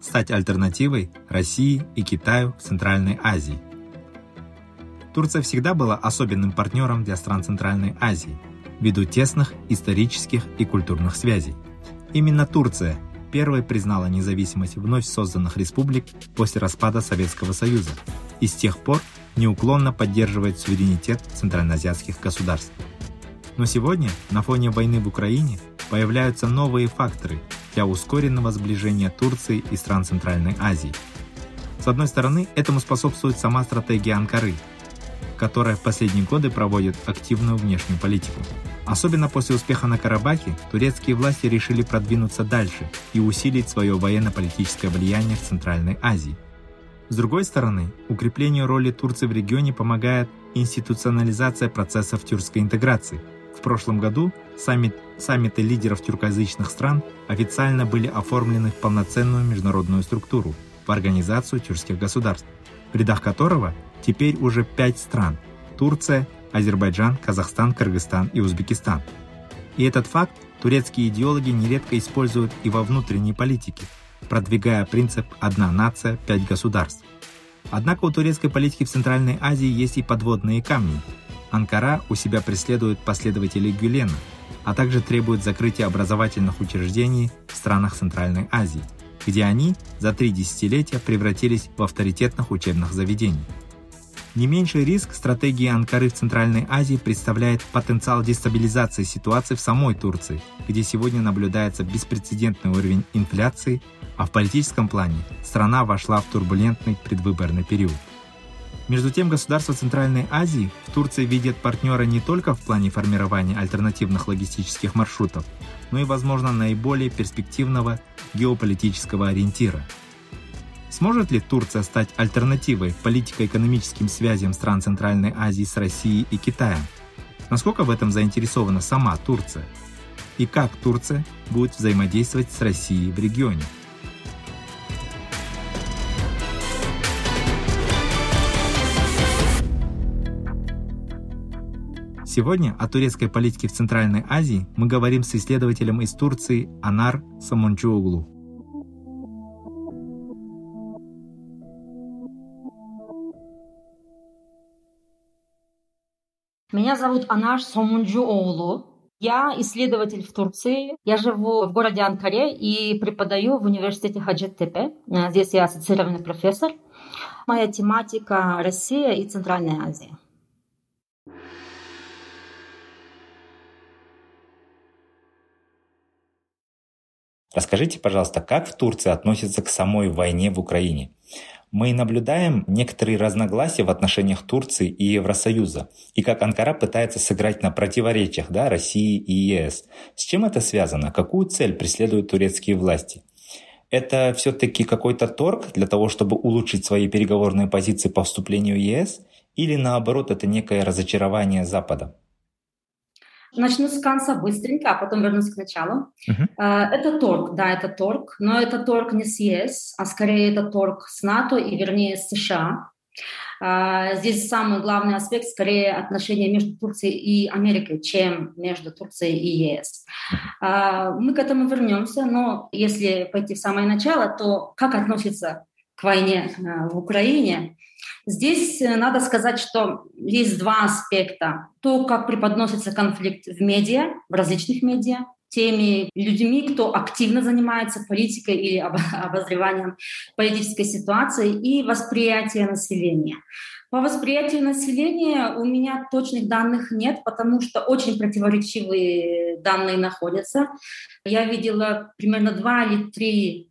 стать альтернативой России и Китаю в Центральной Азии? Турция всегда была особенным партнером для стран Центральной Азии ввиду тесных исторических и культурных связей. Именно Турция первой признала независимость вновь созданных республик после распада Советского Союза и с тех пор неуклонно поддерживает суверенитет центральноазиатских государств. Но сегодня, на фоне войны в Украине, появляются новые факторы для ускоренного сближения Турции и стран Центральной Азии. С одной стороны, этому способствует сама стратегия Анкары, которая в последние годы проводит активную внешнюю политику. Особенно после успеха на Карабахе, турецкие власти решили продвинуться дальше и усилить свое военно-политическое влияние в Центральной Азии. С другой стороны, укреплению роли Турции в регионе помогает институционализация процессов тюркской интеграции. В прошлом году саммит, саммиты лидеров тюркоязычных стран официально были оформлены в полноценную международную структуру в Организацию тюркских государств, в рядах которого теперь уже пять стран – Турция, Азербайджан, Казахстан, Кыргызстан и Узбекистан. И этот факт турецкие идеологи нередко используют и во внутренней политике, продвигая принцип «одна нация, пять государств». Однако у турецкой политики в Центральной Азии есть и подводные камни. Анкара у себя преследует последователей Гюлена, а также требует закрытия образовательных учреждений в странах Центральной Азии, где они за три десятилетия превратились в авторитетных учебных заведений. Не меньший риск стратегии Анкары в Центральной Азии представляет потенциал дестабилизации ситуации в самой Турции, где сегодня наблюдается беспрецедентный уровень инфляции, а в политическом плане страна вошла в турбулентный предвыборный период. Между тем, государства Центральной Азии в Турции видят партнера не только в плане формирования альтернативных логистических маршрутов, но и, возможно, наиболее перспективного геополитического ориентира – Сможет ли Турция стать альтернативой политико-экономическим связям стран Центральной Азии с Россией и Китаем? Насколько в этом заинтересована сама Турция? И как Турция будет взаимодействовать с Россией в регионе? Сегодня о турецкой политике в Центральной Азии мы говорим с исследователем из Турции Анар Самончуоглу. Меня зовут Анаш Сомунджуоğlu. Я исследователь в Турции. Я живу в городе Анкаре и преподаю в университете Хаджеттепе. Здесь я ассоциированный профессор. Моя тематика – Россия и Центральная Азия. Расскажите, пожалуйста, как в Турции относятся к самой войне в Украине? Мы наблюдаем некоторые разногласия в отношениях Турции и Евросоюза, и как Анкара пытается сыграть на противоречиях да, России и ЕС. С чем это связано? Какую цель преследуют турецкие власти? Это все-таки какой-то торг для того, чтобы улучшить свои переговорные позиции по вступлению в ЕС? Или наоборот, это некое разочарование Запада? Начну с конца быстренько, а потом вернусь к началу. Э, Это торг, да, это торг, но это торг не с ЕС, а скорее это торг с НАТО и, вернее, с США. А, Здесь самый главный аспект скорее отношения между Турцией и Америкой, чем между Турцией и ЕС. А, Мы к этому вернемся, но если пойти в самое начало, то как относится к войне э, в Украине? Здесь э, надо сказать, что есть два аспекта. То, как преподносится конфликт в медиа, в различных медиа, теми людьми, кто активно занимается политикой или об- обозреванием политической ситуации, и восприятие населения. По восприятию населения у меня точных данных нет, потому что очень противоречивые данные находятся. Я видела примерно два или три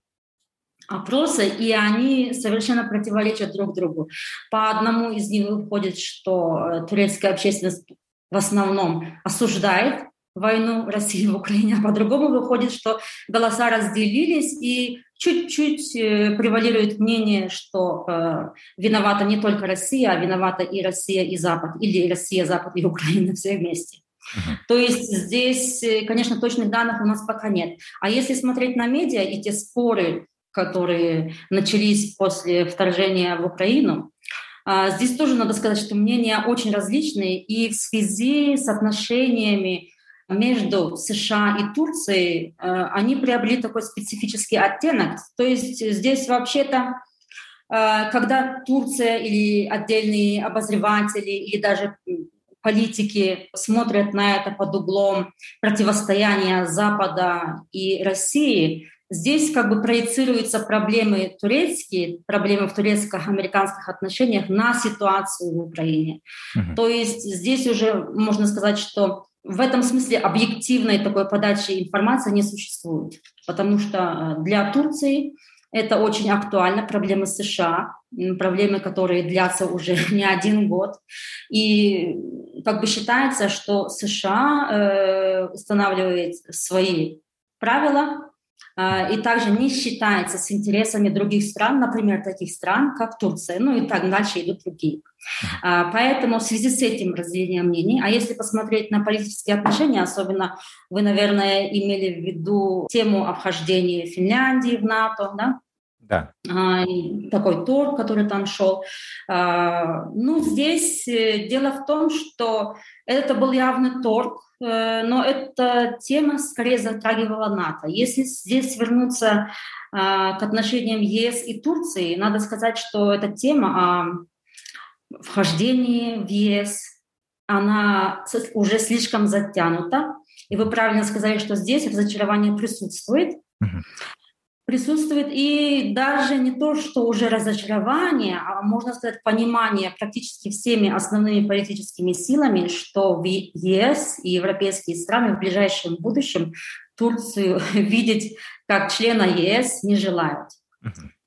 опросы, и они совершенно противоречат друг другу. По одному из них выходит, что э, турецкая общественность в основном осуждает войну России в Украине, а по-другому выходит, что голоса разделились, и чуть-чуть э, превалирует мнение, что э, виновата не только Россия, а виновата и Россия, и Запад, или Россия, Запад и Украина все вместе. Uh-huh. То есть здесь, э, конечно, точных данных у нас пока нет. А если смотреть на медиа и те споры, которые начались после вторжения в Украину, а, здесь тоже надо сказать, что мнения очень различные, и в связи с отношениями между США и Турцией э, они приобрели такой специфический оттенок. То есть здесь вообще-то, э, когда Турция или отдельные обозреватели или даже политики смотрят на это под углом противостояния Запада и России, здесь как бы проецируются проблемы турецкие, проблемы в турецко-американских отношениях на ситуацию в Украине. Uh-huh. То есть здесь уже можно сказать, что в этом смысле объективной такой подачи информации не существует, потому что э, для Турции это очень актуально, проблемы США, проблемы, которые длятся уже не один год. И как бы считается, что США э, устанавливает свои правила, и также не считается с интересами других стран, например, таких стран, как Турция, ну и так дальше идут другие. А, поэтому в связи с этим разделением мнений, а если посмотреть на политические отношения, особенно вы, наверное, имели в виду тему обхождения Финляндии в НАТО, да? Да. А, такой торг, который там шел. Ну, здесь э, дело в том, что это был явный торг, Э, но эта тема скорее затрагивала НАТО. Если здесь вернуться а, к отношениям ЕС и Турции, надо сказать, что эта тема о вхождении в ЕС, она уже слишком затянута. И вы правильно сказали, что здесь разочарование присутствует. Uh-huh присутствует и даже не то, что уже разочарование, а можно сказать понимание практически всеми основными политическими силами, что в ЕС и европейские страны в ближайшем будущем Турцию видеть как члена ЕС не желают.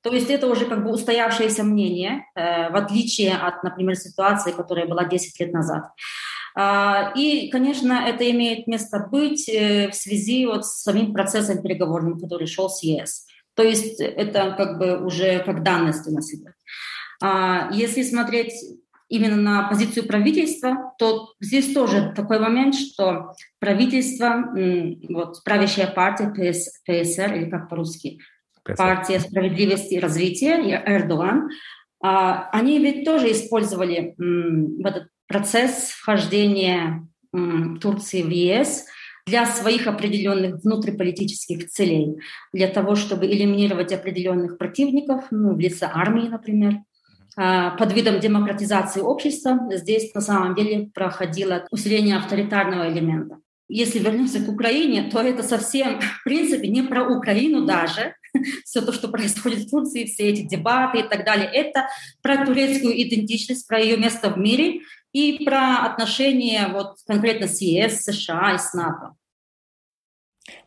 То есть это уже как бы устоявшееся мнение, э, в отличие от, например, ситуации, которая была 10 лет назад. А, и, конечно, это имеет место быть э, в связи вот с самим процессом переговорным, который шел с ЕС. То есть это как бы уже как данность у нас идет. А если смотреть именно на позицию правительства, то здесь тоже такой момент, что правительство, вот правящая партия ПС, ПСР, или как по-русски, партия справедливости и развития, Эрдоган, а, они ведь тоже использовали в этот процесс вхождения Турции в ЕС – для своих определенных внутриполитических целей, для того, чтобы элиминировать определенных противников, ну, в лице армии, например, а, под видом демократизации общества. Здесь на самом деле проходило усиление авторитарного элемента. Если вернуться к Украине, то это совсем, в принципе, не про Украину даже. Все то, что происходит в Турции, все эти дебаты и так далее, это про турецкую идентичность, про ее место в мире и про отношения вот конкретно с ЕС, США и с НАТО.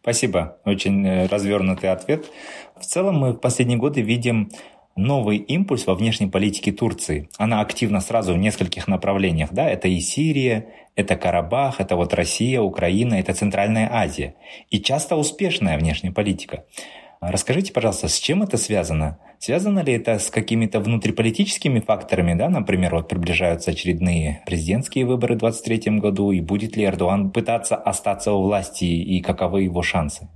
Спасибо. Очень э, развернутый ответ. В целом мы в последние годы видим новый импульс во внешней политике Турции. Она активна сразу в нескольких направлениях. Да? Это и Сирия, это Карабах, это вот Россия, Украина, это Центральная Азия. И часто успешная внешняя политика. Расскажите, пожалуйста, с чем это связано? Связано ли это с какими-то внутриполитическими факторами, да, например, вот приближаются очередные президентские выборы в 2023 году, и будет ли Эрдоган пытаться остаться у власти, и каковы его шансы?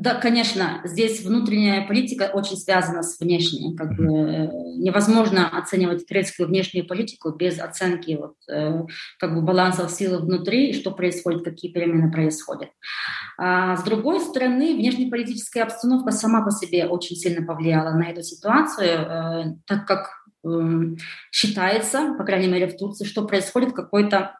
Да, конечно, здесь внутренняя политика очень связана с внешней. Как бы э, невозможно оценивать турецкую внешнюю политику без оценки вот, э, как бы балансов силы внутри, что происходит, какие перемены происходят. А с другой стороны, внешнеполитическая обстановка сама по себе очень сильно повлияла на эту ситуацию, э, так как считается, по крайней мере в Турции, что происходит какой-то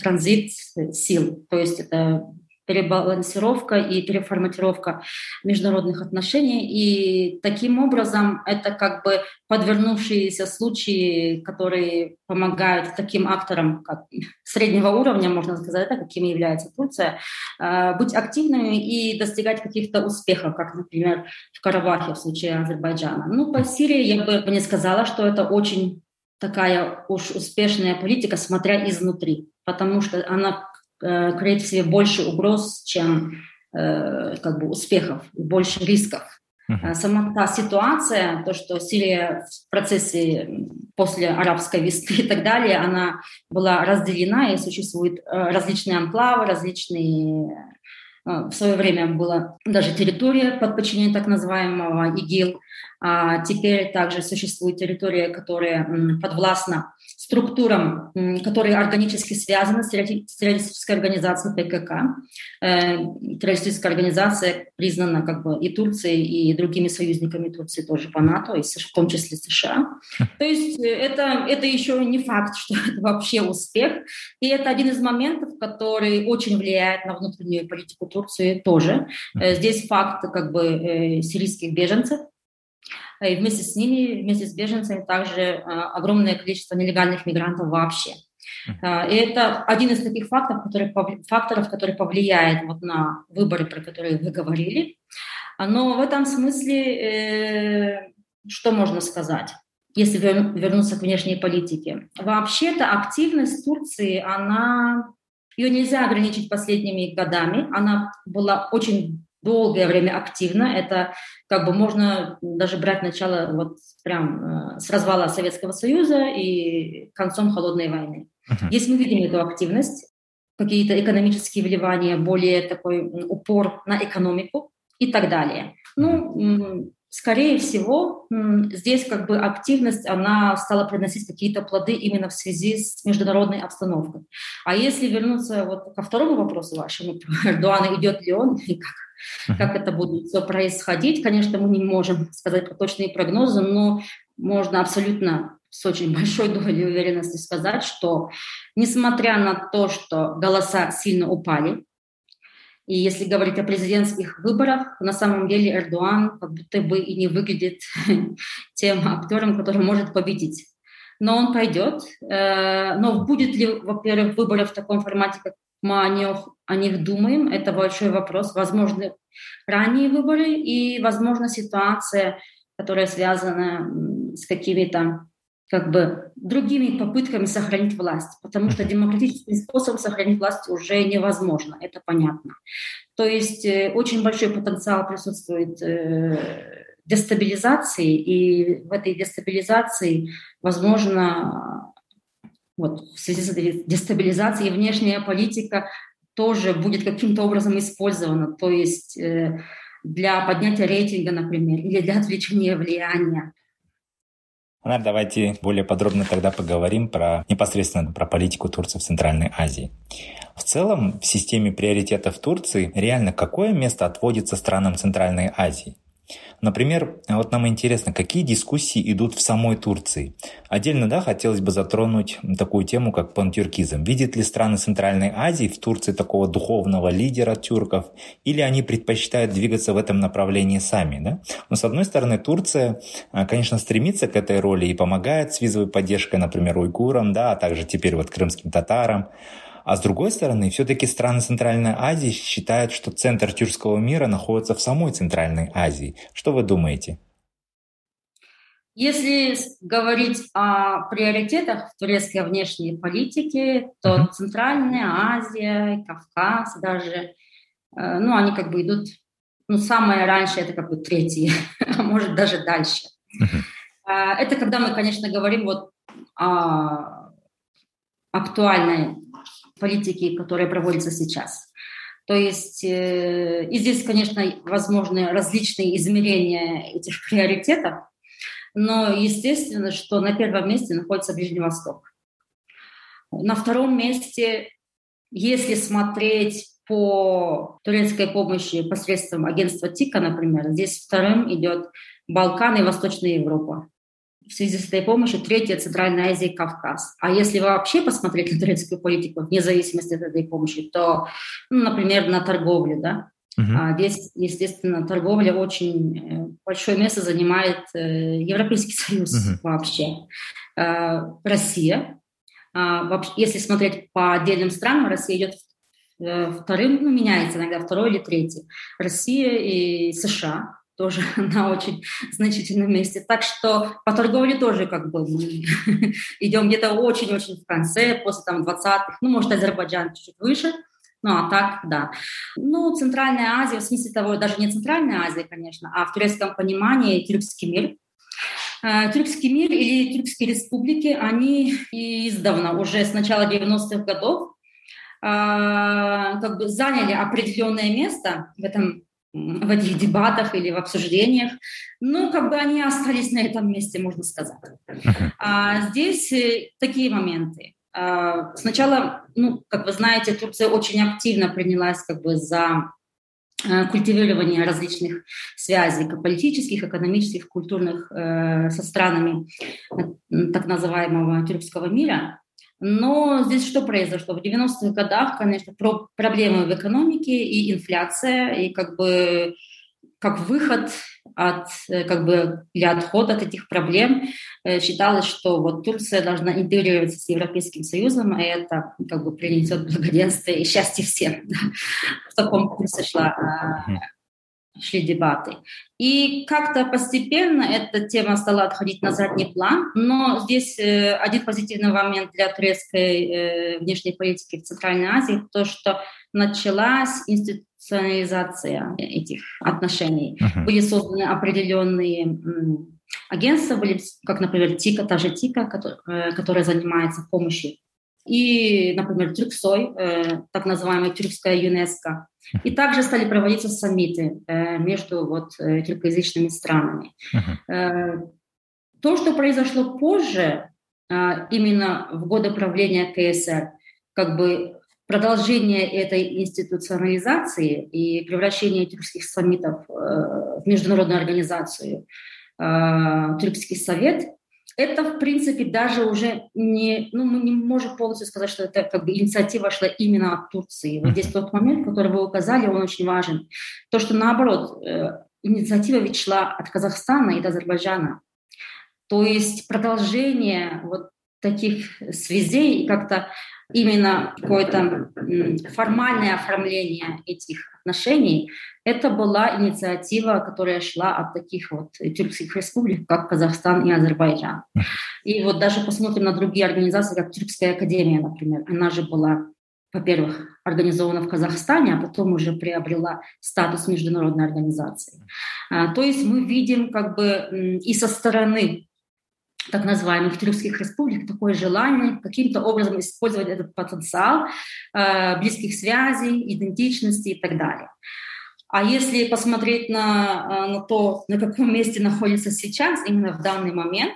транзит сил. То есть это перебалансировка и переформатировка международных отношений. И таким образом это как бы подвернувшиеся случаи, которые помогают таким акторам, как среднего уровня, можно сказать, да, какими является Турция, э, быть активными и достигать каких-то успехов, как, например, в Карабахе в случае Азербайджана. Ну, по Сирии я бы не сказала, что это очень такая уж успешная политика, смотря изнутри, потому что она кроет в себе больше угроз, чем как бы успехов, больше рисков. Uh-huh. Сама та ситуация, то, что Сирия в процессе после арабской весны и так далее, она была разделена, и существуют различные анклавы, различные в свое время была даже территория под подчинением так называемого ИГИЛ. А теперь также существует территория, которая подвластна структурам, которые органически связаны с террористической организацией ПКК. Э, террористическая организация признана как бы и Турцией, и другими союзниками Турции тоже по НАТО, и в том числе США. То есть э, это, это еще не факт, что это вообще успех. И это один из моментов, который очень влияет на внутреннюю политику Турции тоже. Э, здесь факт как бы сирийских беженцев, и вместе с ними, вместе с беженцами, также огромное количество нелегальных мигрантов вообще. И это один из таких факторов, который, факторов, который повлияет вот на выборы, про которые вы говорили. Но в этом смысле, э, что можно сказать? если вернуться к внешней политике. Вообще-то активность Турции, она, ее нельзя ограничить последними годами. Она была очень долгое время активно. Это как бы можно даже брать начало вот прям э, с развала Советского Союза и концом холодной войны. Uh-huh. Если мы видим эту активность, какие-то экономические вливания, более такой упор на экономику и так далее. Ну, скорее всего, здесь как бы активность, она стала приносить какие-то плоды именно в связи с международной обстановкой. А если вернуться вот ко второму вопросу вашему, Эрдуана, идет ли он и как как это будет все происходить. Конечно, мы не можем сказать про точные прогнозы, но можно абсолютно с очень большой долей уверенности сказать, что несмотря на то, что голоса сильно упали, и если говорить о президентских выборах, на самом деле Эрдоган как будто бы и не выглядит тем актером, который может победить. Но он пойдет. Э, но будет ли, во-первых, выборы в таком формате, как мы о них, о них думаем, это большой вопрос. Возможно, ранние выборы и, возможно, ситуация, которая связана с какими-то как бы другими попытками сохранить власть, потому что демократический способ сохранить власть уже невозможно, это понятно. То есть э, очень большой потенциал присутствует э, дестабилизации, и в этой дестабилизации, возможно, вот в связи с дестабилизацией внешняя политика тоже будет каким-то образом использована, то есть э, для поднятия рейтинга, например, или для отвлечения влияния. Анар, давайте более подробно тогда поговорим про непосредственно про политику Турции в Центральной Азии. В целом, в системе приоритетов Турции реально какое место отводится странам Центральной Азии? Например, вот нам интересно, какие дискуссии идут в самой Турции. Отдельно, да, хотелось бы затронуть такую тему, как пантюркизм. Видят ли страны Центральной Азии в Турции такого духовного лидера тюрков, или они предпочитают двигаться в этом направлении сами, да? Но с одной стороны, Турция, а, конечно, стремится к этой роли и помогает с визовой поддержкой, например, уйгурам, да, а также теперь вот крымским татарам. А с другой стороны, все-таки страны Центральной Азии считают, что центр тюркского мира находится в самой Центральной Азии. Что вы думаете? Если говорить о приоритетах в турецкой внешней политике, то uh-huh. Центральная Азия, Кавказ даже, э, ну, они как бы идут, ну, самое раньше это как бы третье, а может даже дальше. Uh-huh. Это когда мы, конечно, говорим вот о актуальной политики, которая проводится сейчас. То есть э, и здесь, конечно, возможны различные измерения этих приоритетов, но естественно, что на первом месте находится Ближний Восток. На втором месте, если смотреть по турецкой помощи посредством агентства ТИКа, например, здесь вторым идет Балкан и Восточная Европа в связи с этой помощью третья Центральная Азия и Кавказ. А если вообще посмотреть на турецкую политику, вне зависимости от этой помощи, то, ну, например, на торговлю, да, Uh-huh. А здесь, естественно, торговля очень э, большое место занимает э, Европейский Союз uh-huh. вообще. А, Россия. А, если смотреть по отдельным странам, Россия идет э, вторым, ну, меняется иногда второй или третий. Россия и США тоже на очень значительном месте. Так что по торговле тоже как бы мы идем где-то очень-очень в конце, после там 20-х, ну, может, Азербайджан чуть-чуть выше, ну, а так, да. Ну, Центральная Азия, в смысле того, даже не Центральная Азия, конечно, а в турецком понимании тюркский мир. Э, тюркский мир или тюркские республики, они издавна, уже с начала 90-х годов, э, как бы заняли определенное место в этом в этих дебатах или в обсуждениях, ну, как бы они остались на этом месте, можно сказать. А здесь э, такие моменты. А, сначала, ну, как вы знаете, Турция очень активно принялась как бы за э, культивирование различных связей политических, экономических, культурных э, со странами так называемого тюркского мира. Но здесь что произошло? В 90-х годах, конечно, про проблемы в экономике и инфляция, и как бы как выход от, э, как бы, или отход от этих проблем э, считалось, что вот Турция должна интегрироваться с Европейским Союзом, и это как бы принесет благоденствие и счастье всем. В таком курсе шла а, шли дебаты. И как-то постепенно эта тема стала отходить на задний план, но здесь э, один позитивный момент для турецкой э, внешней политики в Центральной Азии, то, что началась институционализация этих отношений. Uh-huh. Были созданы определенные агентства, были, как, например, ТИКа, та же ТИКа, которая, которая занимается помощью и, например, Тюрксой, э, так называемая Тюркская ЮНЕСКО. И также стали проводиться саммиты э, между вот, э, тюркоязычными странами. Uh-huh. То, что произошло позже, именно в годы правления КСР, как бы продолжение этой институционализации и превращение тюркских саммитов в международную организацию, Тюркский совет – это, в принципе, даже уже не, ну, мы не можем полностью сказать, что это как бы инициатива шла именно от Турции. Вот здесь тот момент, который вы указали, он очень важен. То, что наоборот, э, инициатива ведь шла от Казахстана и от Азербайджана. То есть продолжение вот таких связей и как-то именно какое-то формальное оформление этих отношений, это была инициатива, которая шла от таких вот тюркских республик, как Казахстан и Азербайджан. И вот даже посмотрим на другие организации, как Тюркская академия, например. Она же была, во-первых, организована в Казахстане, а потом уже приобрела статус международной организации. А, то есть мы видим как бы и со стороны так называемых тюркских республик такое желание каким-то образом использовать этот потенциал э, близких связей, идентичности и так далее. А если посмотреть на, э, на то, на каком месте находится сейчас, именно в данный момент,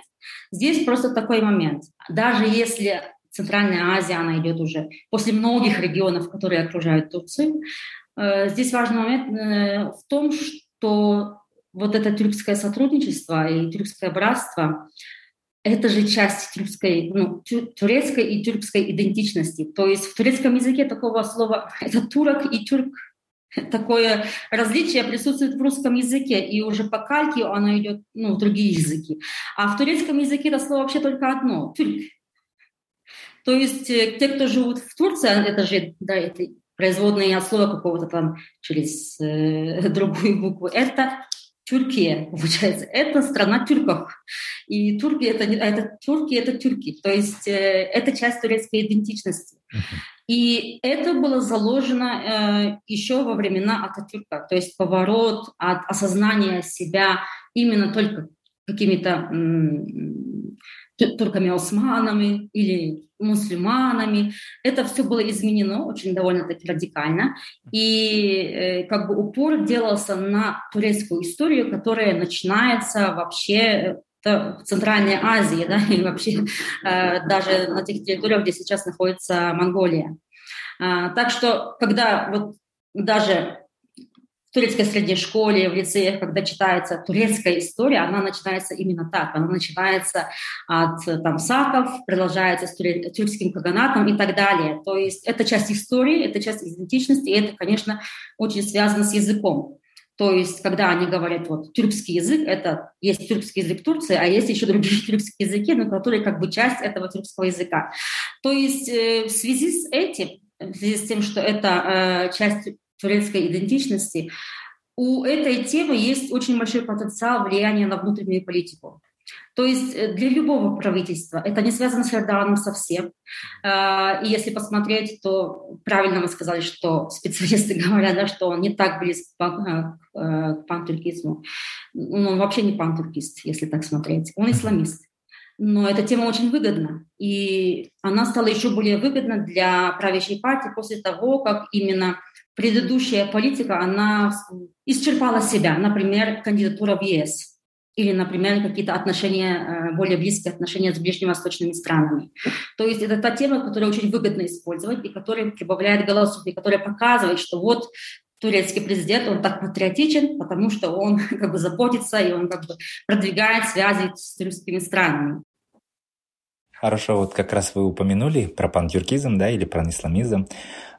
здесь просто такой момент. Даже если Центральная Азия, она идет уже после многих регионов, которые окружают Турцию, э, здесь важный момент э, в том, что вот это тюркское сотрудничество и тюркское братство, это же часть тюркской, ну, турецкой и тюркской идентичности. То есть в турецком языке такого слова это турок и тюрк. Такое различие присутствует в русском языке, и уже по кальке оно идет ну, в другие языки. А в турецком языке это слово вообще только одно – тюрк. То есть э, те, кто живут в Турции, а это же да, это производное от слова какого-то там через э, другую букву, это Тюркия, получается. Это страна тюрков. И турки это, а это турки, это тюрки. То есть э, это часть турецкой идентичности. И это было заложено э, еще во времена Ататюрка. То есть поворот от осознания себя именно только какими-то турками-османами или мусульманами. Это все было изменено очень довольно-таки радикально. И э, как бы упор делался на турецкую историю, которая начинается вообще э, в Центральной Азии, да, и вообще э, даже на тех территориях, где сейчас находится Монголия. Э, так что, когда вот даже в турецкой средней школе, в лицеях, когда читается турецкая история, она начинается именно так. Она начинается от там, саков, продолжается с тюркским каганатом и так далее. То есть это часть истории, это часть идентичности, и это, конечно, очень связано с языком. То есть, когда они говорят, вот, тюркский язык, это есть тюркский язык Турции, а есть еще другие тюркские языки, но которые как бы часть этого тюркского языка. То есть, э, в связи с этим, в связи с тем, что это э, часть турецкой идентичности, у этой темы есть очень большой потенциал влияния на внутреннюю политику. То есть э, для любого правительства это не связано с Эрдоганом совсем. А, и если посмотреть, то правильно вы сказали, что специалисты говорят, да, что он не так близок к э, пантуркизму. Ну, он вообще не пантуркист, если так смотреть. Он исламист. Но эта тема очень выгодна. И она стала еще более выгодна для правящей партии после того, как именно предыдущая политика, она исчерпала себя. Например, кандидатура в ЕС или, например, какие-то отношения, э, более близкие отношения с ближневосточными странами. То есть это та тема, которую очень выгодно использовать и которая прибавляет голосов, и которая показывает, что вот турецкий президент, он так патриотичен, потому что он как бы заботится и он как бы продвигает связи с турецкими странами. Хорошо, вот как раз вы упомянули про пантюркизм, да, или про исламизм.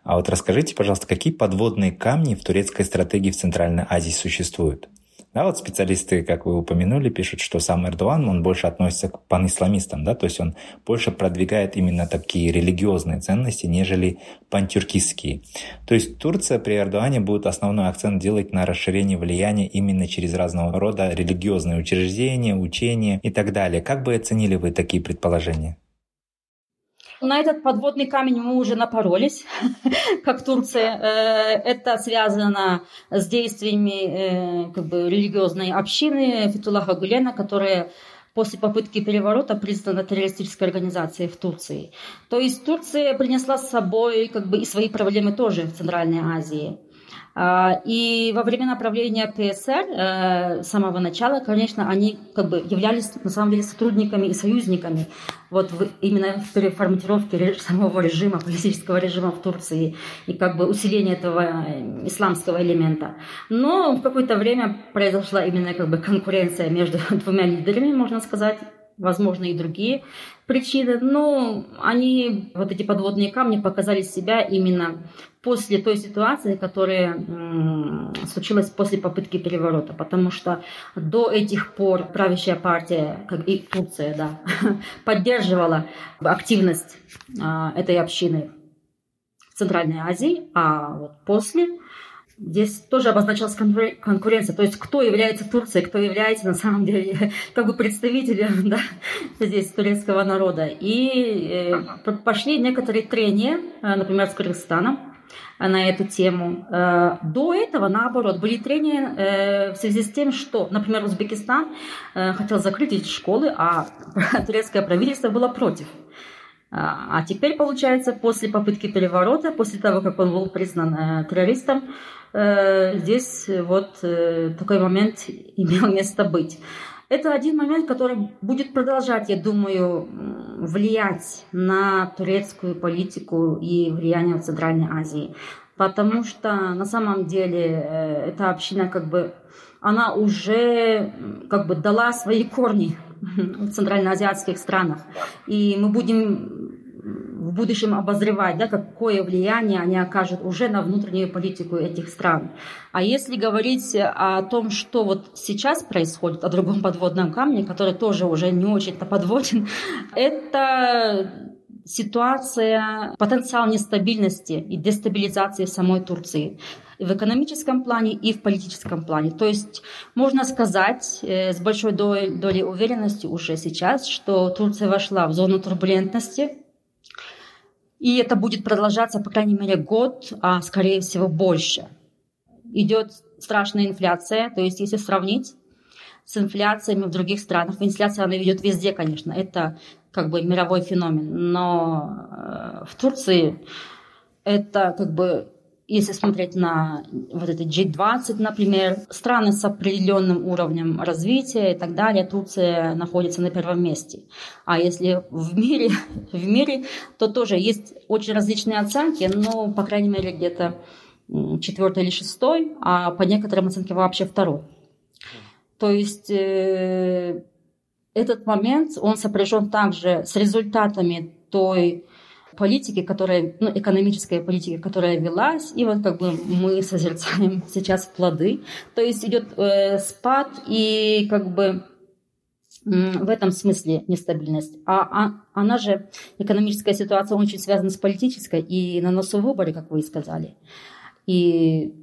А вот расскажите, пожалуйста, какие подводные камни в турецкой стратегии в Центральной Азии существуют? Да, вот специалисты, как вы упомянули, пишут, что сам Эрдоган, он больше относится к панисламистам, да, то есть он больше продвигает именно такие религиозные ценности, нежели пантюркистские. То есть Турция при Эрдогане будет основной акцент делать на расширение влияния именно через разного рода религиозные учреждения, учения и так далее. Как бы оценили вы такие предположения? На этот подводный камень мы уже напоролись, как Турция. Э, это связано с действиями э, как бы, религиозной общины Фитулаха Гулена, которая после попытки переворота признана террористической организацией в Турции. То есть Турция принесла с собой как бы, и свои проблемы тоже в Центральной Азии. А, и во времена правления ПСР э, с самого начала, конечно, они как бы являлись на самом деле сотрудниками и союзниками вот в, именно в переформатировке самого режима, политического режима в Турции и как бы усиление этого э, исламского элемента. Но в какое-то время произошла именно как бы конкуренция между двумя лидерами, можно сказать, возможно, и другие причины, но они, вот эти подводные камни, показали себя именно после той ситуации, которая случилась после попытки переворота, потому что до этих пор правящая партия, как и Турция, да, поддерживала активность а, этой общины в Центральной Азии, а вот после Здесь тоже обозначалась конкуренция, то есть кто является Турцией, кто является на самом деле как бы представителем да, здесь турецкого народа. И э, пошли некоторые трения, э, например, с Кыргызстаном, на эту тему. Э, до этого, наоборот, были трения э, в связи с тем, что, например, Узбекистан хотел закрыть эти школы, а турецкое правительство было против. А теперь, получается, после попытки переворота, после того, как он был признан террористом, Э, здесь вот э, такой момент имел место быть. Это один момент, который будет продолжать, я думаю, влиять на турецкую политику и влияние в Центральной Азии. Потому что на самом деле э, эта община как бы она уже как бы дала свои корни в центральноазиатских странах. И мы будем будущем обозревать, да, какое влияние они окажут уже на внутреннюю политику этих стран. А если говорить о том, что вот сейчас происходит, о другом подводном камне, который тоже уже не очень-то подводен, это ситуация, потенциал нестабильности и дестабилизации самой Турции в экономическом плане, и в политическом плане. То есть можно сказать э, с большой долей уверенности уже сейчас, что Турция вошла в зону турбулентности, и это будет продолжаться, по крайней мере, год, а скорее всего больше. Идет страшная инфляция, то есть если сравнить с инфляциями в других странах, инфляция она идет везде, конечно, это как бы мировой феномен, но э, в Турции это как бы если смотреть на вот это G20, например, страны с определенным уровнем развития и так далее, Турция находится на первом месте. А если в мире, в мире, то тоже есть очень различные оценки, но, по крайней мере, где-то четвертый или шестой, а по некоторым оценкам вообще второй. То есть э, этот момент, он сопряжен также с результатами той политики, которая, ну, экономической политики, которая велась, и вот как бы мы созерцаем сейчас плоды. То есть идет э, спад и как бы в этом смысле нестабильность. А, а она же, экономическая ситуация очень связана с политической, и на носу выборы, как вы и сказали. И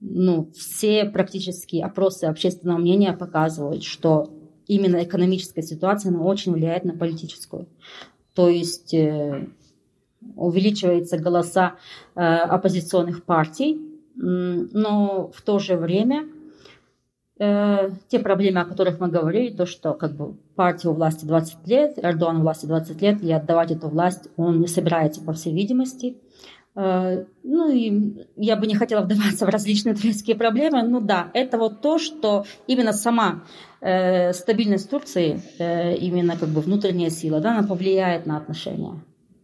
ну, все практически опросы общественного мнения показывают, что именно экономическая ситуация она очень влияет на политическую. То есть э, увеличиваются голоса э, оппозиционных партий, но в то же время э, те проблемы, о которых мы говорили, то, что как бы партия у власти 20 лет, Эрдоган у власти 20 лет, и отдавать эту власть он не собирается, по всей видимости. Э, ну и я бы не хотела вдаваться в различные турецкие проблемы. Ну да, это вот то, что именно сама стабильность Турции, именно как бы внутренняя сила, да, она повлияет на отношения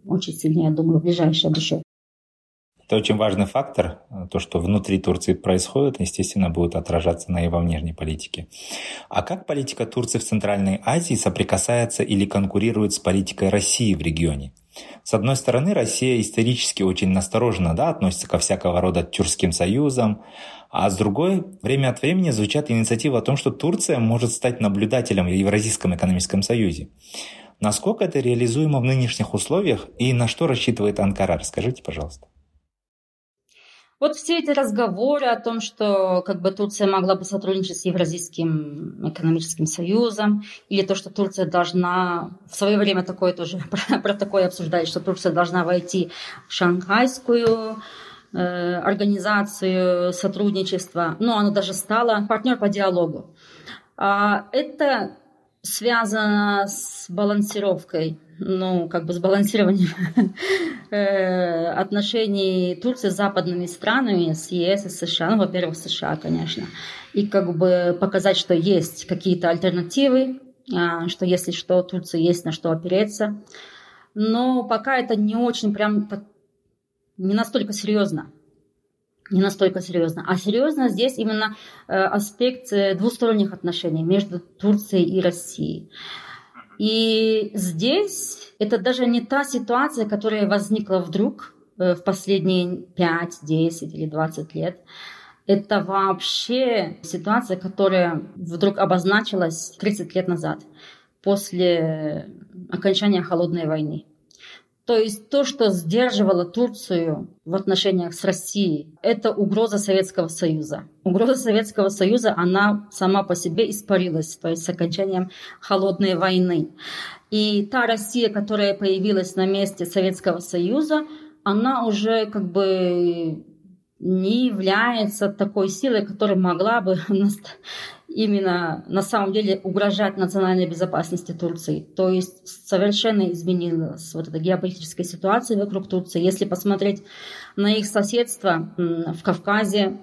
очень сильно, я думаю, в ближайшее будущее. Это очень важный фактор. То, что внутри Турции происходит, естественно, будет отражаться на его внешней политике. А как политика Турции в Центральной Азии соприкасается или конкурирует с политикой России в регионе? С одной стороны, Россия исторически очень настороженно да, относится ко всякого рода тюркским союзам, а с другой, время от времени звучат инициативы о том, что Турция может стать наблюдателем в Евразийском экономическом союзе. Насколько это реализуемо в нынешних условиях и на что рассчитывает Анкара? Расскажите, пожалуйста. Вот все эти разговоры о том, что как бы Турция могла бы сотрудничать с Евразийским экономическим союзом, или то, что Турция должна, в свое время такое тоже, про, про такое обсуждать, что Турция должна войти в шанхайскую э, организацию сотрудничества, ну, она даже стала партнер по диалогу. А это связано с балансировкой ну, как бы сбалансированием э, отношений Турции с западными странами, с ЕС и США, ну, во-первых, США, конечно, и как бы показать, что есть какие-то альтернативы, а, что если что, Турции есть на что опереться. Но пока это не очень прям, не настолько серьезно. Не настолько серьезно. А серьезно здесь именно э, аспект э, двусторонних отношений между Турцией и Россией. И здесь это даже не та ситуация, которая возникла вдруг э, в последние 5, 10 или 20 лет. Это вообще ситуация, которая вдруг обозначилась 30 лет назад, после окончания холодной войны. То есть то, что сдерживало Турцию в отношениях с Россией, это угроза Советского Союза. Угроза Советского Союза, она сама по себе испарилась, то есть с окончанием холодной войны. И та Россия, которая появилась на месте Советского Союза, она уже как бы не является такой силой, которая могла бы именно на самом деле угрожать национальной безопасности Турции. То есть совершенно изменилась вот эта геополитическая ситуация вокруг Турции. Если посмотреть на их соседство в Кавказе,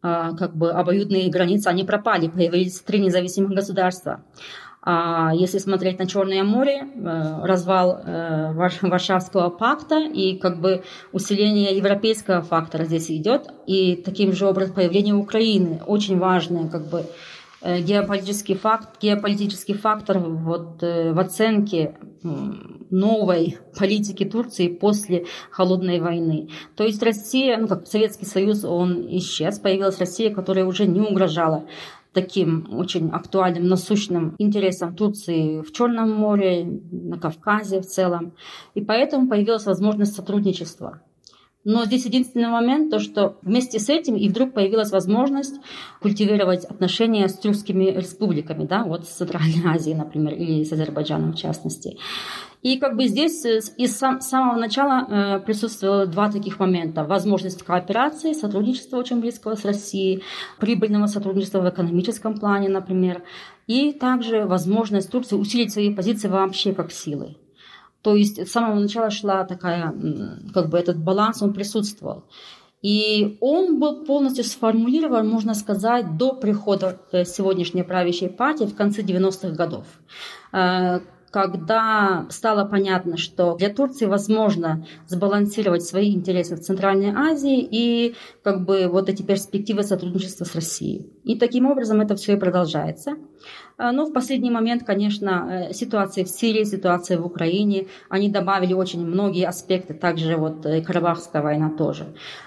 а, как бы обоюдные границы, они пропали, появились три независимых государства. А если смотреть на Черное море, э, развал э, Варшавского пакта и как бы усиление европейского фактора здесь идет, и таким же образом появление Украины очень важное как бы геополитический факт, геополитический фактор вот, э, в оценке новой политики Турции после холодной войны. То есть Россия, ну как Советский Союз, он исчез, появилась Россия, которая уже не угрожала таким очень актуальным, насущным интересам Турции в Черном море, на Кавказе в целом. И поэтому появилась возможность сотрудничества но здесь единственный момент, то что вместе с этим и вдруг появилась возможность культивировать отношения с тюркскими республиками, да, вот с Центральной Азией, например, или с Азербайджаном в частности. И как бы здесь э, из сам, самого начала э, присутствовало два таких момента. Возможность кооперации, сотрудничества очень близкого с Россией, прибыльного сотрудничества в экономическом плане, например, и также возможность Турции усилить свои позиции вообще как силы. То есть с самого начала шла такая, как бы этот баланс, он присутствовал. И он был полностью сформулирован, можно сказать, до прихода э, сегодняшней правящей партии в конце 90-х годов э, когда стало понятно, что для Турции возможно сбалансировать свои интересы в Центральной Азии и как бы вот эти перспективы сотрудничества с Россией. И таким образом это все и продолжается. А, но в последний момент, конечно, э, ситуация в Сирии, ситуация в Украине, они добавили очень многие аспекты, также вот э, Карабахская война тоже.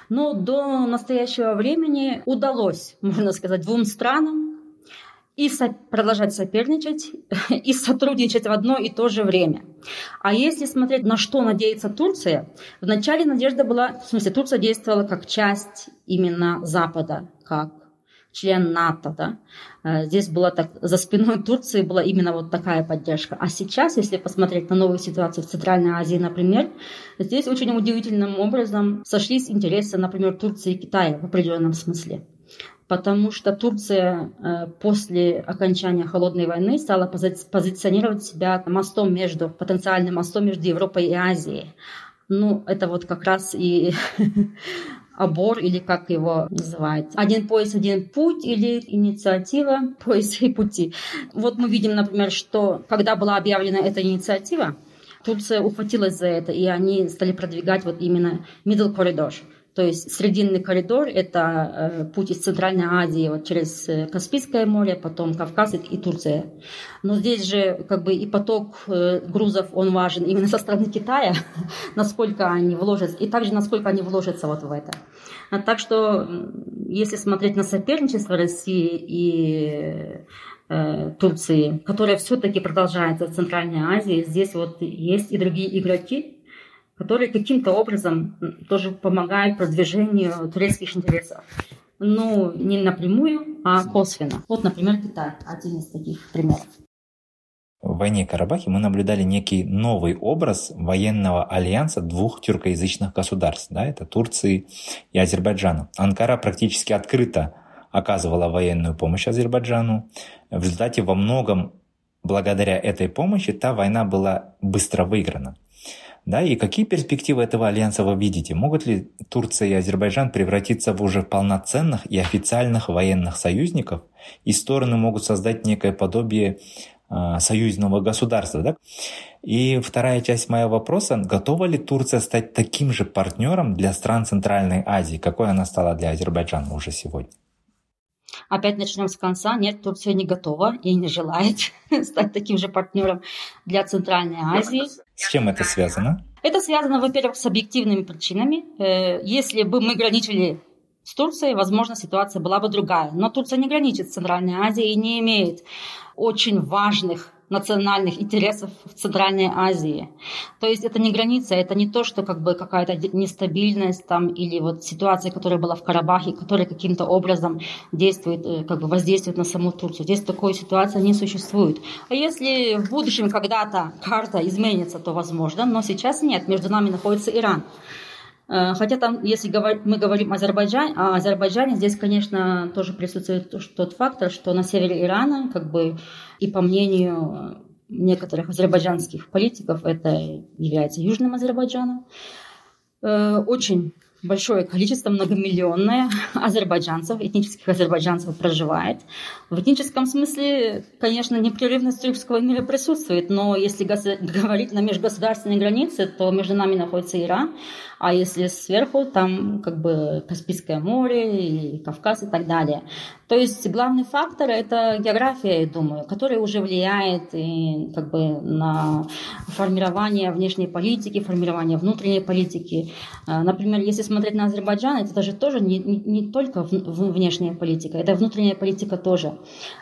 Но до настоящего времени удалось, можно сказать, двум странам и со- продолжать соперничать, и сотрудничать в одно и то же время. А если смотреть, на что надеется Турция, вначале надежда была, в смысле, Турция действовала как часть именно Запада, как член НАТО, да, э, здесь была так, за спиной Турции была именно вот такая поддержка. А сейчас, если посмотреть на новую ситуацию в Центральной Азии, например, здесь очень удивительным образом сошлись интересы, например, Турции и Китая в определенном смысле. Потому что Турция э, после окончания холодной войны стала пози- позиционировать себя мостом между, потенциальным мостом между Европой и Азией. Ну, это вот как раз и обор, или как его называют. Один пояс, один путь, или инициатива пояса и пути. Вот мы видим, например, что когда была объявлена эта инициатива, Турция ухватилась за это, и они стали продвигать вот именно middle corridor. То есть срединный коридор – это э, путь из Центральной Азии вот через э, Каспийское море, потом Кавказ и Турция. Но здесь же как бы и поток э, грузов, он важен именно со стороны Китая, насколько они вложатся, и также насколько они вложатся вот в это. А так что если смотреть на соперничество России и Турции, которая все-таки продолжается в Центральной Азии, здесь вот есть и другие игроки, которые каким-то образом тоже помогают продвижению турецких интересов. Ну, не напрямую, а косвенно. Вот, например, Китай, один из таких примеров. В войне Карабахе мы наблюдали некий новый образ военного альянса двух тюркоязычных государств. Да, это Турции и Азербайджана. Анкара практически открыто оказывала военную помощь Азербайджану. В результате во многом благодаря этой помощи та война была быстро выиграна. Да, и какие перспективы этого альянса вы видите? Могут ли Турция и Азербайджан превратиться в уже полноценных и официальных военных союзников, и стороны могут создать некое подобие э, союзного государства? Да? И вторая часть моего вопроса, готова ли Турция стать таким же партнером для стран Центральной Азии, какой она стала для Азербайджана уже сегодня? Опять начнем с конца. Нет, Турция не готова и не желает стать таким же партнером для Центральной Азии. С чем это связано? Это связано, во-первых, с объективными причинами. Э, если бы мы граничили с Турцией, возможно, ситуация была бы другая. Но Турция не граничит с Центральной Азией и не имеет очень важных национальных интересов в Центральной Азии. То есть это не граница, это не то, что как бы какая-то нестабильность там или вот ситуация, которая была в Карабахе, которая каким-то образом действует, э, как бы воздействует на саму Турцию. Здесь такой ситуации не существует. А если в будущем когда-то карта изменится, то возможно, но сейчас нет. Между нами находится Иран. Э, хотя там, если мы говорим о Азербайджане, о Азербайджане, здесь, конечно, тоже присутствует тот фактор, что на севере Ирана, как бы и по мнению некоторых азербайджанских политиков, это является Южным Азербайджаном. Э, очень большое количество, многомиллионное азербайджанцев, этнических азербайджанцев проживает. В этническом смысле, конечно, непрерывность тюркского мира присутствует, но если говорить на межгосударственной границе, то между нами находится Иран, а если сверху, там как бы Каспийское море, и Кавказ и так далее. То есть главный фактор – это география, я думаю, которая уже влияет и, как бы, на формирование внешней политики, формирование внутренней политики. А, например, если смотреть на Азербайджан, это даже тоже не, не, не только внешняя политика, это внутренняя политика тоже.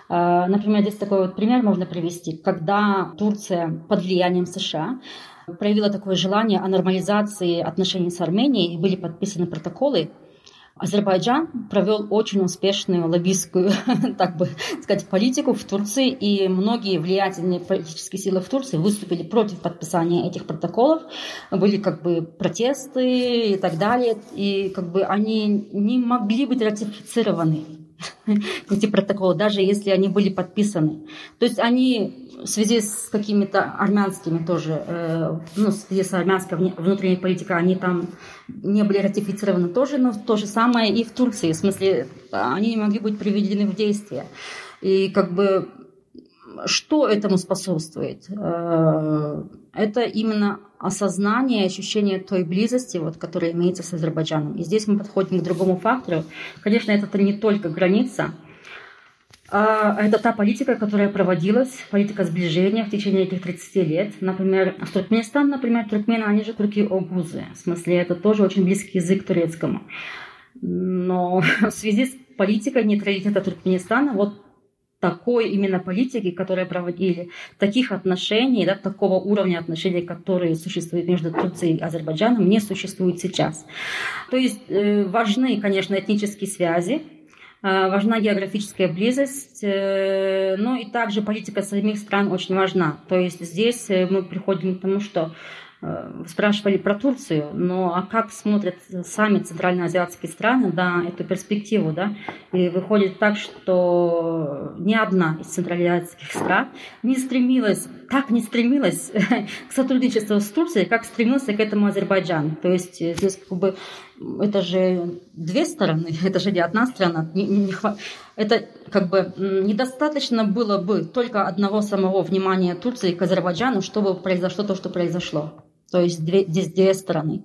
А, например, здесь такой вот пример можно привести. Когда Турция под влиянием США проявила такое желание о нормализации отношений с Арменией, и были подписаны протоколы, Азербайджан провел очень успешную лоббистскую, так бы сказать, политику в Турции, и многие влиятельные политические силы в Турции выступили против подписания этих протоколов. Были как бы протесты и так далее, и как бы они не могли быть ратифицированы эти протоколы, даже если они были подписаны. То есть они в связи с какими-то армянскими тоже, э, ну, в связи с армянской внутренней политикой, они там не были ратифицированы тоже, но то же самое и в Турции. В смысле, они не могли быть приведены в действие. И как бы что этому способствует? Э, это именно осознание, ощущение той близости, вот, которая имеется с Азербайджаном. И здесь мы подходим к другому фактору. Конечно, это не только граница, а это та политика, которая проводилась, политика сближения в течение этих 30 лет. Например, в Туркменистан, например, туркмены, они же турки-огузы. В смысле, это тоже очень близкий язык турецкому. Но в связи с политикой нейтралитета Туркменистана, вот такой именно политики, которая проводили, таких отношений, да, такого уровня отношений, которые существуют между Турцией и Азербайджаном, не существует сейчас. То есть э, важны, конечно, этнические связи, э, важна географическая близость, э, но и также политика самих стран очень важна. То есть здесь мы приходим к тому, что спрашивали про Турцию, но а как смотрят сами центральноазиатские страны на эту перспективу, да? И выходит так, что ни одна из центральноазиатских стран не стремилась, так не стремилась к сотрудничеству с Турцией, как стремился к этому Азербайджан. То есть э, здесь как бы это же две стороны, это же не одна страна. Не, не, это как бы недостаточно было бы только одного самого внимания Турции к Азербайджану, чтобы произошло то, что произошло. То есть две, здесь две стороны.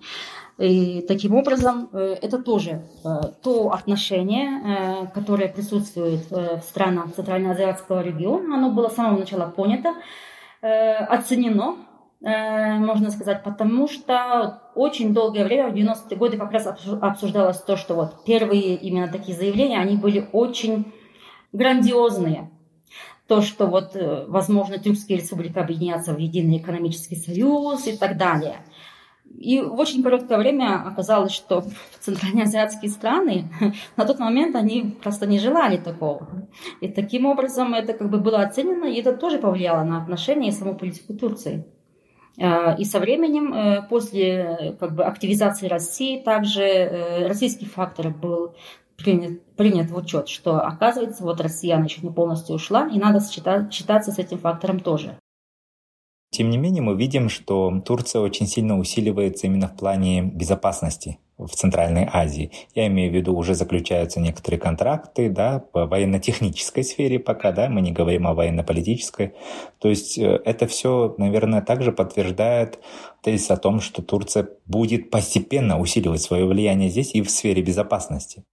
И таким образом э, это тоже э, то отношение, э, которое присутствует в странах Центральноазиатского региона, оно было с самого начала понято, оценено, можно сказать, потому что очень долгое время, в 90-е годы как раз обсуждалось то, что вот первые именно такие заявления, они были очень грандиозные то, что вот, э, возможно, Тюркская республика объединятся в единый экономический союз и так далее. И в очень короткое время оказалось, что центральноазиатские страны на тот момент они просто не желали такого. И таким образом это как бы было оценено, и это тоже повлияло на отношения и саму политику Турции. Э, и со временем, э, после как бы, активизации России, также российский фактор был принят, принят в учет, что оказывается, вот Россия еще не полностью ушла, и надо считать, считаться с этим фактором тоже. Тем не менее, мы видим, что Турция очень сильно усиливается именно в плане безопасности в Центральной Азии. Я имею в виду, уже заключаются некоторые контракты, да, по военно-технической сфере пока, да, мы не говорим о военно-политической. То есть э, это все, наверное, также подтверждает тезис о том, что Турция будет постепенно усиливать свое влияние здесь и в сфере безопасности.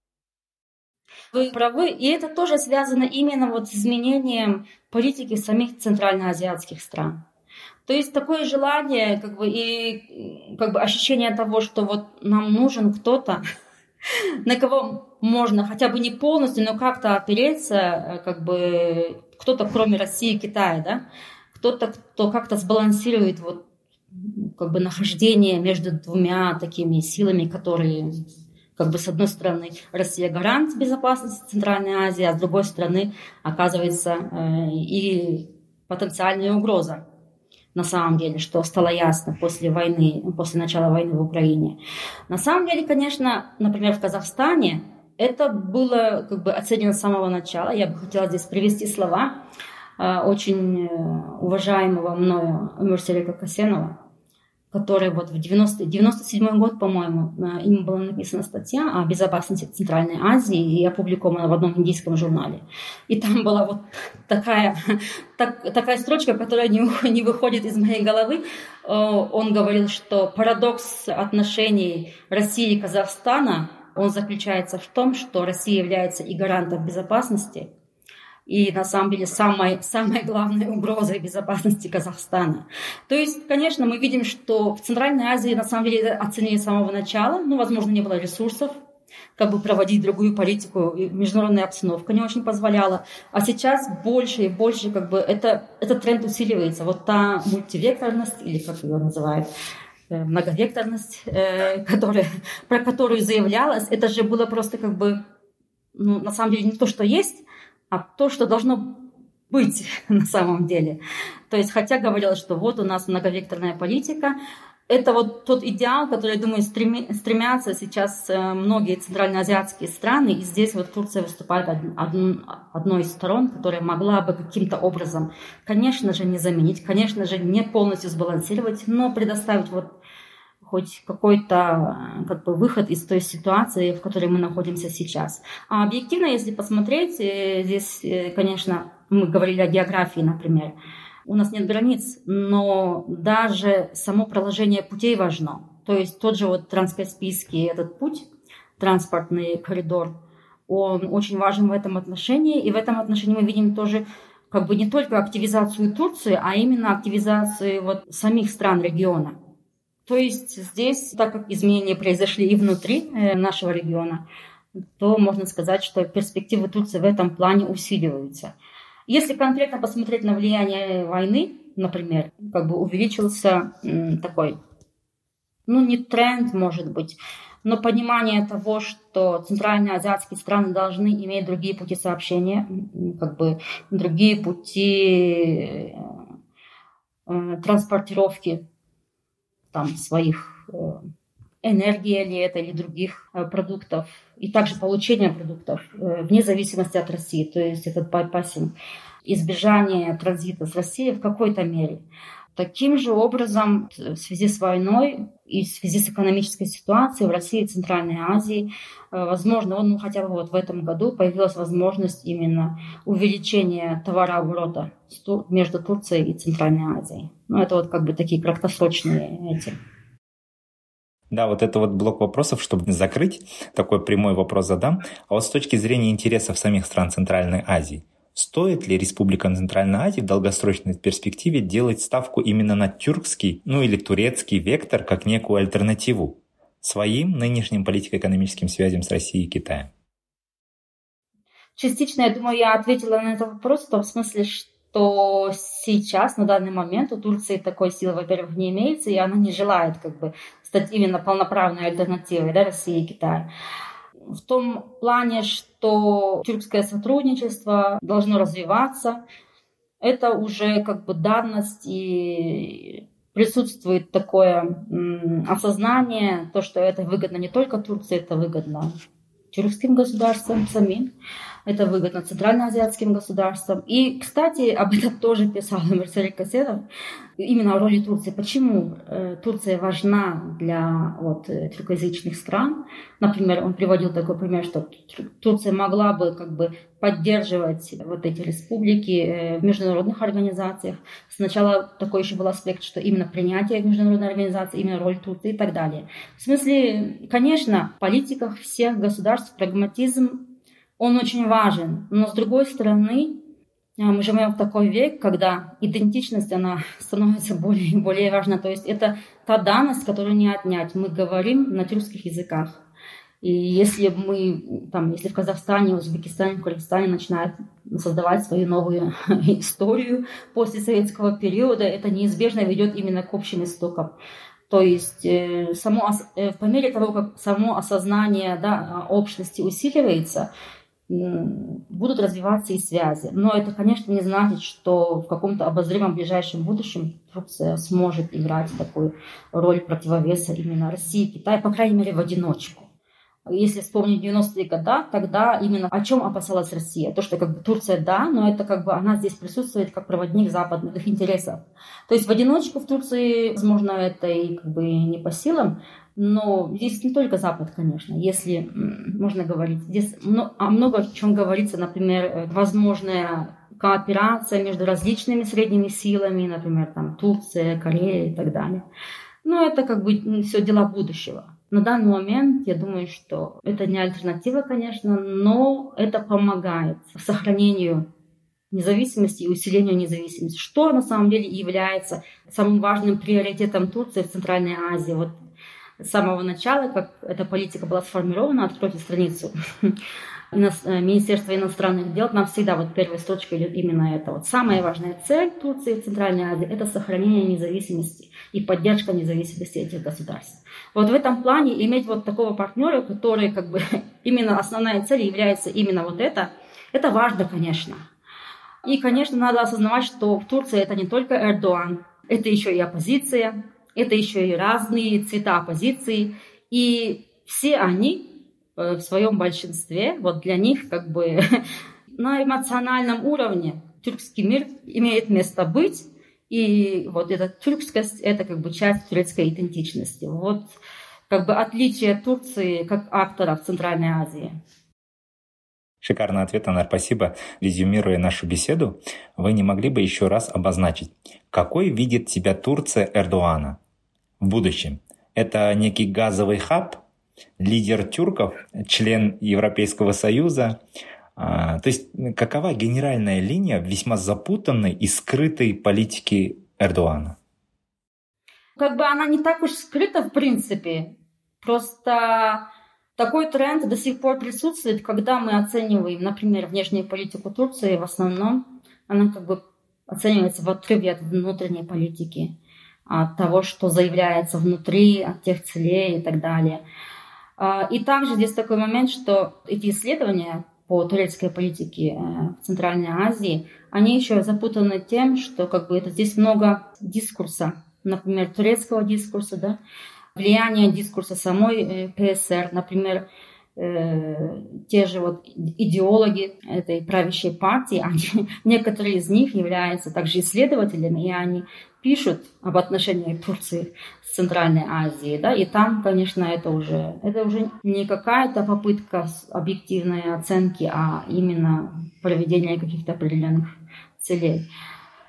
Вы правы, и это тоже связано именно вот с изменением политики самих центральноазиатских стран. То есть такое желание, как бы, и как бы ощущение того, что вот нам нужен кто-то, на кого можно хотя бы не полностью, но как-то опереться, э, как бы кто-то кроме России и Китая, да, кто-то, кто как-то сбалансирует вот как бы нахождение между двумя такими силами, которые как бы с одной стороны Россия гарант безопасности Центральной Азии, а с другой стороны оказывается э, и потенциальная угроза на самом деле, что стало ясно после войны, после начала войны в Украине. На самом деле, конечно, например, в Казахстане это было как бы оценено с самого начала. Я бы хотела здесь привести слова э, очень э, уважаемого мною Мурсилика Касенова, который вот в 90, 97 год, по-моему, им была написана статья о безопасности Центральной Азии и опубликована в одном индийском журнале. И там была вот такая, так, такая строчка, которая не, не выходит из моей головы. Э, он говорил, что парадокс отношений России и Казахстана, он заключается в том, что Россия является и гарантом безопасности – и на самом деле самой, самой главной угрозой безопасности Казахстана. То есть, конечно, мы видим, что в Центральной Азии на самом деле оценили с самого начала, ну, возможно, не было ресурсов, как бы проводить другую политику, и международная обстановка не очень позволяла. А сейчас больше и больше как бы это, этот тренд усиливается. Вот та мультивекторность, или как ее называют, э, многовекторность, э, которая, про которую заявлялось, это же было просто как бы, ну, на самом деле не то, что есть, а то, что должно быть на самом деле. То есть, хотя говорилось, что вот у нас многовекторная политика, это вот тот идеал, который, я думаю, стремятся сейчас э, многие центральноазиатские страны, и здесь вот Турция выступает од, од, одной из сторон, которая могла бы каким-то образом, конечно же, не заменить, конечно же, не полностью сбалансировать, но предоставить вот хоть какой-то э, как бы, выход из той ситуации, в которой мы находимся сейчас. А объективно, если посмотреть, э, здесь, э, конечно, мы говорили о географии, например. У нас нет границ, но даже само проложение путей важно. То есть тот же вот транскаспийский этот путь, транспортный коридор, он очень важен в этом отношении. И в этом отношении мы видим тоже как бы не только активизацию Турции, а именно активизацию вот самих стран региона. То есть здесь, так как изменения произошли и внутри э, нашего региона, то можно сказать, что перспективы Турции в этом плане усиливаются. Если конкретно посмотреть на влияние войны, например, как бы увеличился такой, ну не тренд, может быть, но понимание того, что центральные азиатские страны должны иметь другие пути сообщения, как бы другие пути э, транспортировки там своих э, энергии ли это или других э, продуктов, и также получение продуктов вне зависимости от России, то есть этот bypassing, избежание транзита с Россией в какой-то мере. Таким же образом, в связи с войной и в связи с экономической ситуацией в России и Центральной Азии, э, возможно, ну, хотя бы вот в этом году появилась возможность именно увеличения товарооборота между Турцией и Центральной Азией. Ну, это вот как бы такие краткосрочные эти. Да, вот это вот блок вопросов, чтобы закрыть, такой прямой вопрос задам. А вот с точки зрения интересов самих стран Центральной Азии, Стоит ли республикам Центральной Азии в долгосрочной перспективе делать ставку именно на тюркский, ну или турецкий вектор как некую альтернативу своим нынешним политико-экономическим связям с Россией и Китаем? Частично, я думаю, я ответила на этот вопрос в том смысле, что сейчас, на данный момент, у Турции такой силы, во-первых, не имеется, и она не желает как бы стать именно полноправной альтернативой да, России и Китая в том плане, что тюркское сотрудничество должно развиваться. Это уже как бы данность и присутствует такое осознание, то, что это выгодно не только Турции, это выгодно тюркским государствам самим. Это выгодно центральноазиатским государствам. И, кстати, об этом тоже писал Марсель Каседов, именно о роли Турции. Почему э, Турция важна для вот, э, тюркоязычных стран? Например, он приводил такой пример, что Турция могла бы как бы поддерживать вот эти республики э, в международных организациях. Сначала такой еще был аспект, что именно принятие в международной организации, именно роль Турции и так далее. В смысле, конечно, в политиках всех государств прагматизм он очень важен. Но с другой стороны, а, мы живем в такой век, когда идентичность, она становится более и более важна. То есть это та данность, которую не отнять. Мы говорим на тюркских языках. И если мы, там, если в Казахстане, Узбекистане, Кыргызстане начинают создавать свою новую историю после советского периода, это неизбежно ведет именно к общим истокам. То есть э, само, э, по мере того, как само осознание да, общности усиливается, будут развиваться и связи. Но это, конечно, не значит, что в каком-то обозримом ближайшем будущем Турция сможет играть такую роль противовеса именно России Китаю, по крайней мере, в одиночку. Если вспомнить 90-е годы, тогда именно о чем опасалась Россия? То, что как бы Турция, да, но это как бы она здесь присутствует как проводник западных интересов. То есть в одиночку в Турции, возможно, это и как бы не по силам, но здесь не только Запад, конечно, если можно говорить. Здесь о много о чем говорится, например, э, возможная кооперация между различными средними силами, например, там Турция, Корея и так далее. Но это как бы все дела будущего. На данный момент я думаю, что это не альтернатива, конечно, но это помогает сохранению независимости и усилению независимости, что на самом деле является самым важным приоритетом Турции в Центральной Азии. Вот с самого начала, как эта политика была сформирована, откройте страницу э, Министерства иностранных дел, нам всегда вот первой строчкой идет именно это. Вот самая важная цель Турции в Центральной Азии – это сохранение независимости и поддержка независимости этих государств. Вот в этом плане иметь вот такого партнера, который как бы именно основная цель является именно вот это, это важно, конечно. И, конечно, надо осознавать, что в Турции это не только Эрдоган, это еще и оппозиция, это еще и разные цвета оппозиции. И все они э, в своем большинстве, вот для них как бы на эмоциональном уровне тюркский мир имеет место быть. И вот эта тюркскость – это как бы часть турецкой идентичности. Вот как бы отличие Турции как актора в Центральной Азии. Шикарный ответ, Анар, спасибо. Резюмируя нашу беседу, вы не могли бы еще раз обозначить, какой видит себя Турция Эрдогана в будущем? Это некий газовый хаб, лидер тюрков, член Европейского Союза. А, то есть какова генеральная линия весьма запутанной и скрытой политики Эрдогана? Как бы она не так уж скрыта в принципе. Просто такой тренд до сих пор присутствует, когда мы оцениваем, например, внешнюю политику Турции в основном она как бы оценивается в отрыве от внутренней политики, от того, что заявляется внутри, от тех целей и так далее. А, и также здесь такой момент, что эти исследования по турецкой политике э, в Центральной Азии, они еще запутаны тем, что как бы это здесь много дискурса, например, турецкого дискурса, да, влияние дискурса самой э, ПСР, например, те же вот идеологи этой правящей партии, они, некоторые из них являются также исследователями, и они пишут об отношениях Турции с Центральной Азией, да, и там, конечно, это уже, это уже не какая-то попытка объективной оценки, а именно проведение каких-то определенных целей.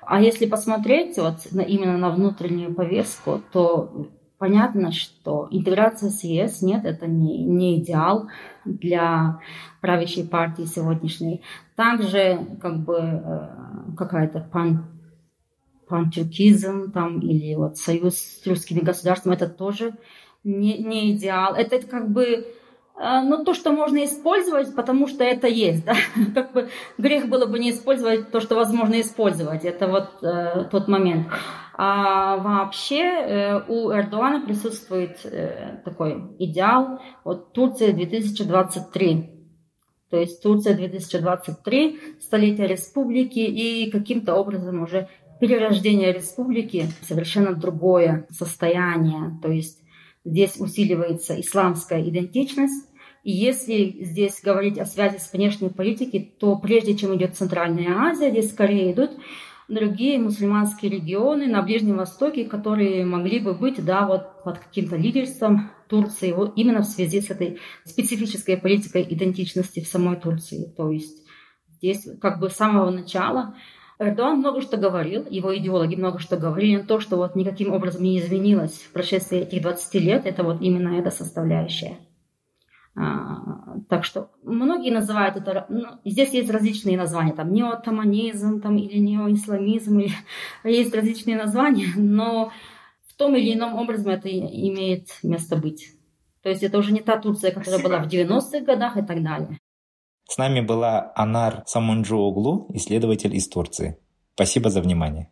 А если посмотреть вот на, именно на внутреннюю повестку, то понятно, что интеграция с ЕС, нет, это не, не идеал для правящей партии сегодняшней. Также как бы э, какая-то пан, пантюркизм там, или вот союз с русскими государствами, это тоже не, не идеал. Это как бы э, ну, то, что можно использовать, потому что это есть, да, как бы грех было бы не использовать то, что возможно использовать, это вот э, тот момент. А вообще э, у Эрдогана присутствует э, такой идеал вот Турция 2023. То есть Турция 2023, столетие республики и каким-то образом уже перерождение республики совершенно другое состояние. То есть здесь усиливается исламская идентичность. И если здесь говорить о связи с внешней политикой, то прежде чем идет Центральная Азия, здесь скорее идут другие мусульманские регионы на Ближнем Востоке, которые могли бы быть да, вот под каким-то лидерством Турции, вот именно в связи с этой специфической политикой идентичности в самой Турции. То есть здесь как бы с самого начала Эрдоган много что говорил, его идеологи много что говорили, но то, что вот никаким образом не изменилось в прошествии этих 20 лет, это вот именно эта составляющая. А, так что многие называют это, ну, здесь есть различные названия, там неотоманизм там, или неоисламизм, или, есть различные названия, но в том или ином образом это имеет место быть. То есть это уже не та Турция, которая Спасибо. была в 90-х годах и так далее. С нами была Анар Самунджуоглу, исследователь из Турции. Спасибо за внимание.